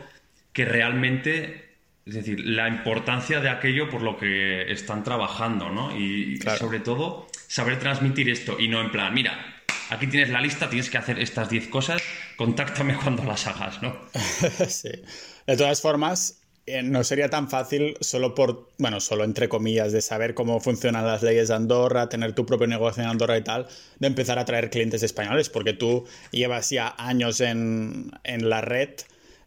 que realmente es decir, la importancia de aquello por lo que están trabajando, ¿no? Y claro. sobre todo, saber transmitir esto y no en plan, mira, aquí tienes la lista, tienes que hacer estas 10 cosas, contáctame cuando las hagas, ¿no? sí. De todas formas, no sería tan fácil solo por, bueno, solo entre comillas, de saber cómo funcionan las leyes de Andorra, tener tu propio negocio en Andorra y tal, de empezar a traer clientes españoles, porque tú llevas ya años en, en la red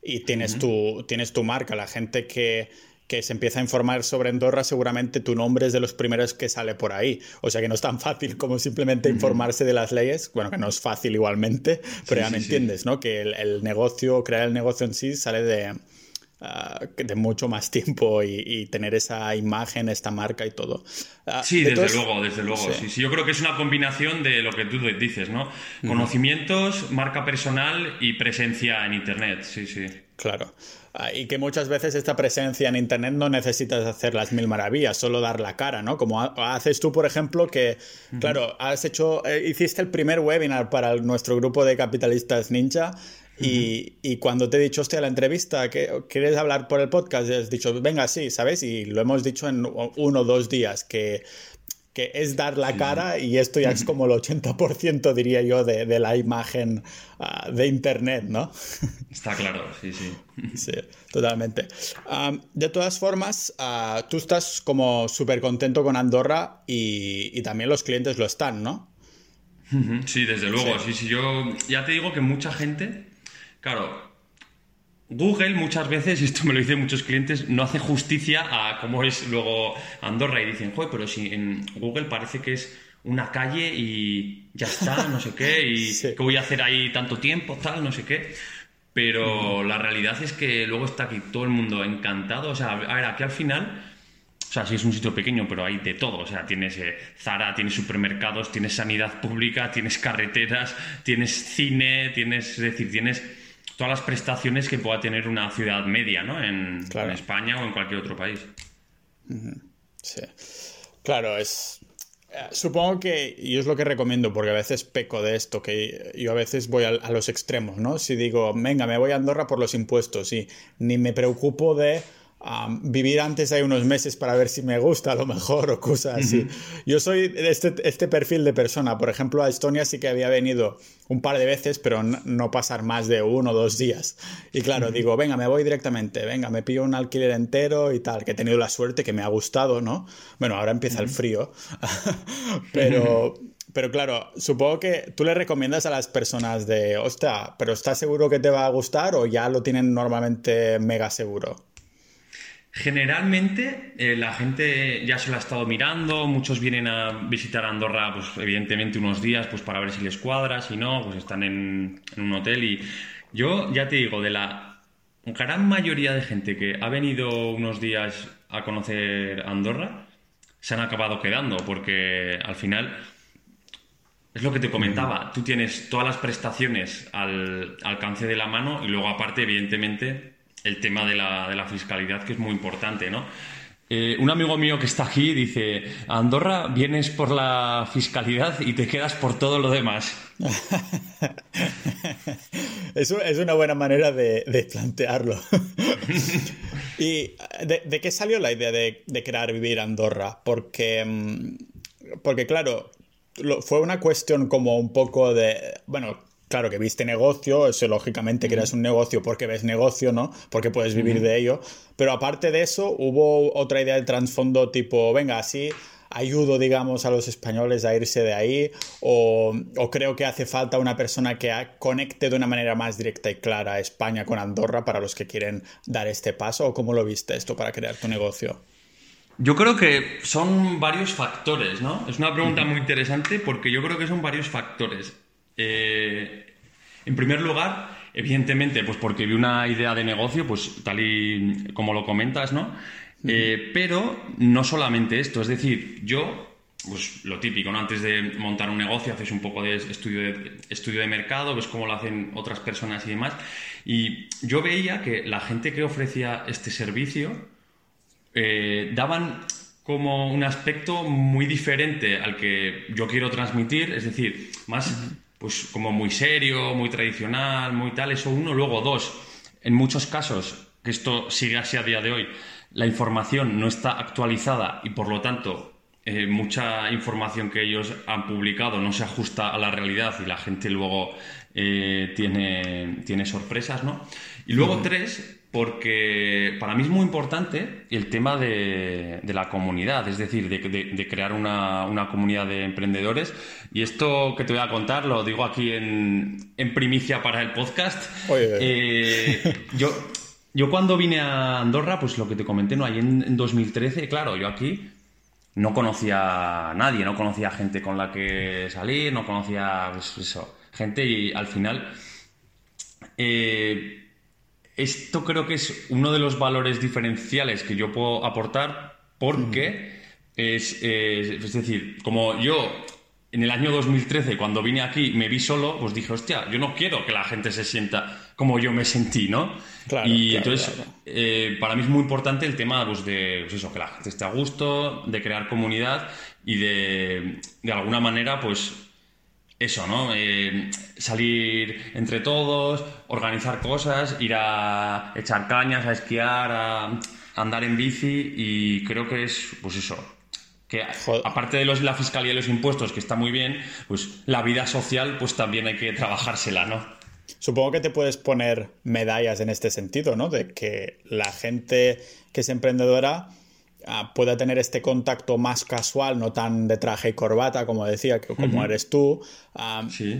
y tienes, uh -huh. tu, tienes tu marca. La gente que, que se empieza a informar sobre Andorra, seguramente tu nombre es de los primeros que sale por ahí. O sea que no es tan fácil como simplemente informarse de las leyes. Bueno, que no es fácil igualmente, pero sí, ya me sí, entiendes, sí. ¿no? Que el, el, negocio, crear el negocio en sí sale de, Uh, de mucho más tiempo y, y, tener esa imagen, esta marca y todo. Uh, sí, de desde luego, desde luego. Sí. Sí, Yo creo que es una combinación de lo que tú dices, ¿no? Conocimientos, marca personal y presencia en Internet. Sí, sí. Claro. Uh, y que muchas veces esta presencia en Internet no necesitas hacer las mil maravillas, solo dar la cara, ¿no? Como haces tú, por ejemplo, que, uh -huh. claro, has hecho, eh, hiciste el primer webinar para nuestro grupo de capitalistas ninja y, y, cuando te he dicho, hostia, la entrevista, ¿quieres hablar por el podcast? Y has dicho, venga, sí, ¿sabes? Y lo hemos dicho en uno o dos días, que, que es dar la cara y esto ya es como el 80%, diría yo, de, de la imagen uh, de Internet, ¿no? Está claro, sí, sí. Sí, totalmente. Um, de todas formas, uh, tú estás como súper contento con Andorra y, y, también los clientes lo están, ¿no? Sí, desde luego, sí, sí, sí. Yo ya te digo que mucha gente Claro, Google muchas veces, y esto me lo dicen muchos clientes, no hace justicia a cómo es luego Andorra y dicen, joder, pero si en Google parece que es una calle y ya está, no sé qué, y sí. qué voy a hacer ahí tanto tiempo, tal, no sé qué. Pero uh -huh. la realidad es que luego está aquí todo el mundo encantado. O sea, a ver, aquí al final, o sea, sí es un sitio pequeño, pero hay de todo. O sea, tienes eh, Zara, tienes supermercados, tienes sanidad pública, tienes carreteras, tienes cine, tienes, es decir, tienes todas las prestaciones que pueda tener una ciudad media, ¿no? En, claro. en España o en cualquier otro país. Sí. Claro, es. Eh, supongo que, y es lo que recomiendo, porque a veces peco de esto, que yo a veces voy a, a, los extremos, ¿no? Si digo, venga, me voy a Andorra por los impuestos y ni me preocupo de vivir antes hay unos meses para ver si me gusta a lo mejor o cosas así. Yo soy este, este perfil de persona. Por ejemplo, a Estonia sí que había venido un par de veces, pero no, pasar más de uno o dos días. Y claro, digo, venga, me voy directamente, venga, me pillo un alquiler entero y tal, que he tenido la suerte, que me ha gustado, ¿no? Bueno, ahora empieza el frío, pero... Pero claro, supongo que tú le recomiendas a las personas de, hostia, pero ¿estás seguro que te va a gustar o ya lo tienen normalmente mega seguro? Generalmente eh, la gente ya se lo ha estado mirando, muchos vienen a visitar Andorra, pues evidentemente unos días, pues para ver si les cuadra, si no, pues están en, un hotel y yo ya te digo, de la gran mayoría de gente que ha venido unos días a conocer Andorra, se han acabado quedando, porque al final es lo que te comentaba, tú tienes todas las prestaciones al alcance de la mano y luego aparte, evidentemente, el tema de la, de la fiscalidad, que es muy importante, ¿no? Eh, un amigo mío que está aquí dice, Andorra vienes por la fiscalidad y te quedas por todo lo demás. es, es una buena manera de, plantearlo. ¿Y de, qué salió la idea de, de crear Vivir Andorra? Porque, mm, porque claro, fue una cuestión como un poco de, bueno, claro, que viste negocio, eso lógicamente que eres un negocio porque ves negocio, ¿no? Porque puedes vivir de ello. Pero aparte de eso, hubo otra idea de trasfondo tipo, venga, así ayudo, digamos, a los españoles a irse de ahí, o, creo que hace falta una persona que conecte de una manera más directa y clara a España con Andorra para los que quieren dar este paso, o cómo lo viste esto para crear tu negocio. Yo creo que son varios factores, ¿no? Es una pregunta muy interesante porque yo creo que son varios factores. Eh, en primer lugar, evidentemente, pues porque vi una idea de negocio, pues tal y como lo comentas, ¿no? Eh, pero no solamente esto, es decir, yo, pues lo típico, ¿no? Antes de montar un negocio haces un poco de estudio de, estudio de mercado, ves cómo lo hacen otras personas y demás. Y yo veía que la gente que ofrecía este servicio eh, daban como un aspecto muy diferente al que yo quiero transmitir, es decir, más pues como muy serio, muy tradicional, muy tal, eso uno. Luego dos, en muchos casos, que esto sigue así a día de hoy, la información no está actualizada y por lo tanto eh, mucha información que ellos han publicado no se ajusta a la realidad y la gente luego eh, tiene, tiene sorpresas, ¿no? Y luego tres, porque para mí es muy importante el tema de, la comunidad, es decir, de, crear una, comunidad de emprendedores. Y esto que te voy a contar lo digo aquí en, primicia para el podcast. Eh, yo, yo cuando vine a Andorra, pues lo que te comenté, ¿no? Ahí en, 2013, claro, yo aquí no conocía a nadie, no conocía gente con la que salir, no conocía pues, eso, gente y al final... Eh, esto creo que es uno de los valores diferenciales que yo puedo aportar porque es, es, decir, como yo en el año 2013 cuando vine aquí me vi solo, pues dije, hostia, yo no quiero que la gente se sienta como yo me sentí, ¿no? y entonces eh, para mí es muy importante el tema pues, de pues eso, que la gente esté a gusto, de crear comunidad y de, de alguna manera pues eso, ¿no? Eh, salir entre todos, organizar cosas, ir a echar cañas, a esquiar, a andar en bici y creo que es, pues eso, que aparte de los, la fiscalía y los impuestos, que está muy bien, pues la vida social, pues también hay que trabajársela, ¿no? Supongo que te puedes poner medallas en este sentido, ¿no? De que la gente que es emprendedora pueda tener este contacto más casual, no tan de traje y corbata, como decía, que como eres tú,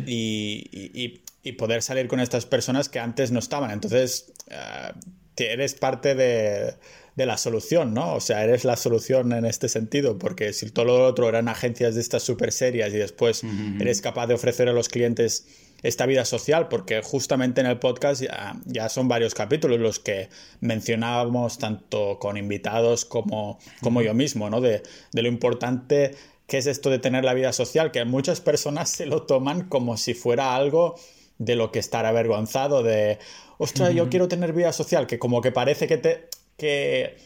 y, poder salir con estas personas que antes no estaban. Entonces, ah, eres parte de, la solución, ¿no? O sea, eres la solución en este sentido, porque si todo lo otro eran agencias de estas súper serias y después eres capaz de ofrecer a los clientes esta vida social, porque justamente en el podcast ya, son varios capítulos los que mencionábamos tanto con invitados como, como yo mismo, ¿no? De, lo importante que es esto de tener la vida social, que muchas personas se lo toman como si fuera algo de lo que estar avergonzado, de, ostras, yo quiero tener vida social, que como que parece que te... que,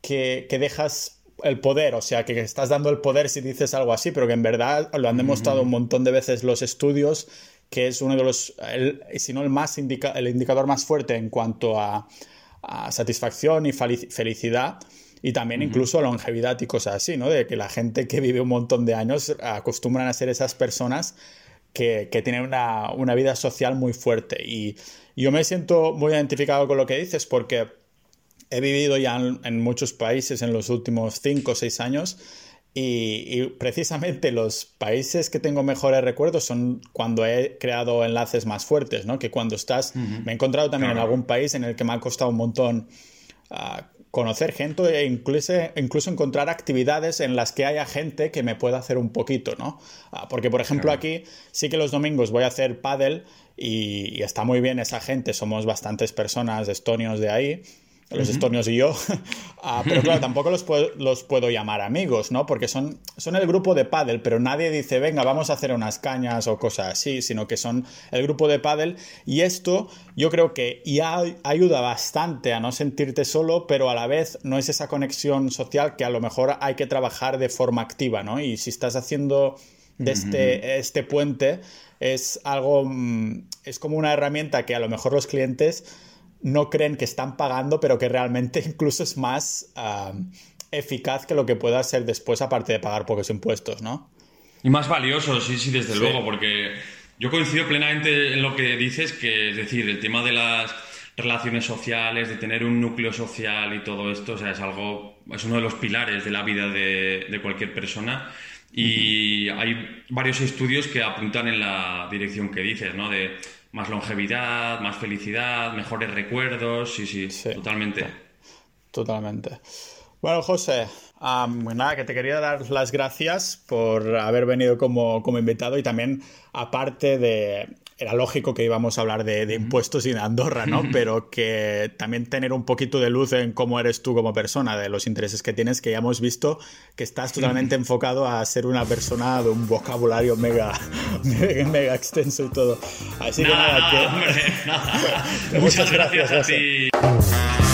que, que dejas el poder, o sea, que estás dando el poder si dices algo así, pero que en verdad lo han demostrado un montón de veces los estudios que es uno de los, si no el más el indicador más fuerte en cuanto a, satisfacción y felicidad y también incluso longevidad y cosas así, ¿no? De que la gente que vive un montón de años acostumbran a ser esas personas que, tienen una, vida social muy fuerte. Y yo me siento muy identificado con lo que dices porque he vivido ya en, muchos países en los últimos 5 o 6 años y, precisamente los países que tengo mejores recuerdos son cuando he creado enlaces más fuertes, ¿no? Que cuando estás... Me he encontrado también en algún país en el que me ha costado un montón... Ah, conocer gente e incluso, incluso encontrar actividades en las que haya gente que me pueda hacer un poquito, ¿no? Ah, porque, por ejemplo, aquí sí que los domingos voy a hacer paddle y, y, está muy bien esa gente, somos bastantes personas estonios de ahí los estonios y yo. Ah, pero claro, tampoco los puedo, los puedo llamar amigos, ¿no? Porque son, son el grupo de paddle, pero nadie dice, venga, vamos a hacer unas cañas o cosas así, sino que son el grupo de paddle. Y esto yo creo que ya ayuda bastante a no sentirte solo, pero a la vez no es esa conexión social que a lo mejor hay que trabajar de forma activa, ¿no? Y si estás haciendo de este, este puente, es algo, mm, es como una herramienta que a lo mejor los clientes no creen que están pagando, pero que realmente incluso es más eficaz que lo que pueda ser después, aparte de pagar pocos impuestos, ¿no? Y más valioso, sí, sí, desde luego, porque yo coincido plenamente en lo que dices, que es decir, el tema de las relaciones sociales, de tener un núcleo social y todo esto, o sea, es algo, es uno de los pilares de la vida de, de cualquier persona. Y hay varios estudios que apuntan en la dirección que dices, ¿no? De más longevidad, más felicidad, mejores recuerdos, sí, sí, totalmente. Totalmente. Bueno, José, pues nada, que te quería dar las gracias por haber venido como, como invitado y también, aparte de era lógico que íbamos a hablar de, impuestos y de Andorra, ¿no? Pero que también tener un poquito de luz en cómo eres tú como persona, de los intereses que tienes, que ya hemos visto que estás totalmente enfocado a ser una persona de un vocabulario mega, mega, extenso y todo. Así que nada, que... Muchas, gracias, a ti.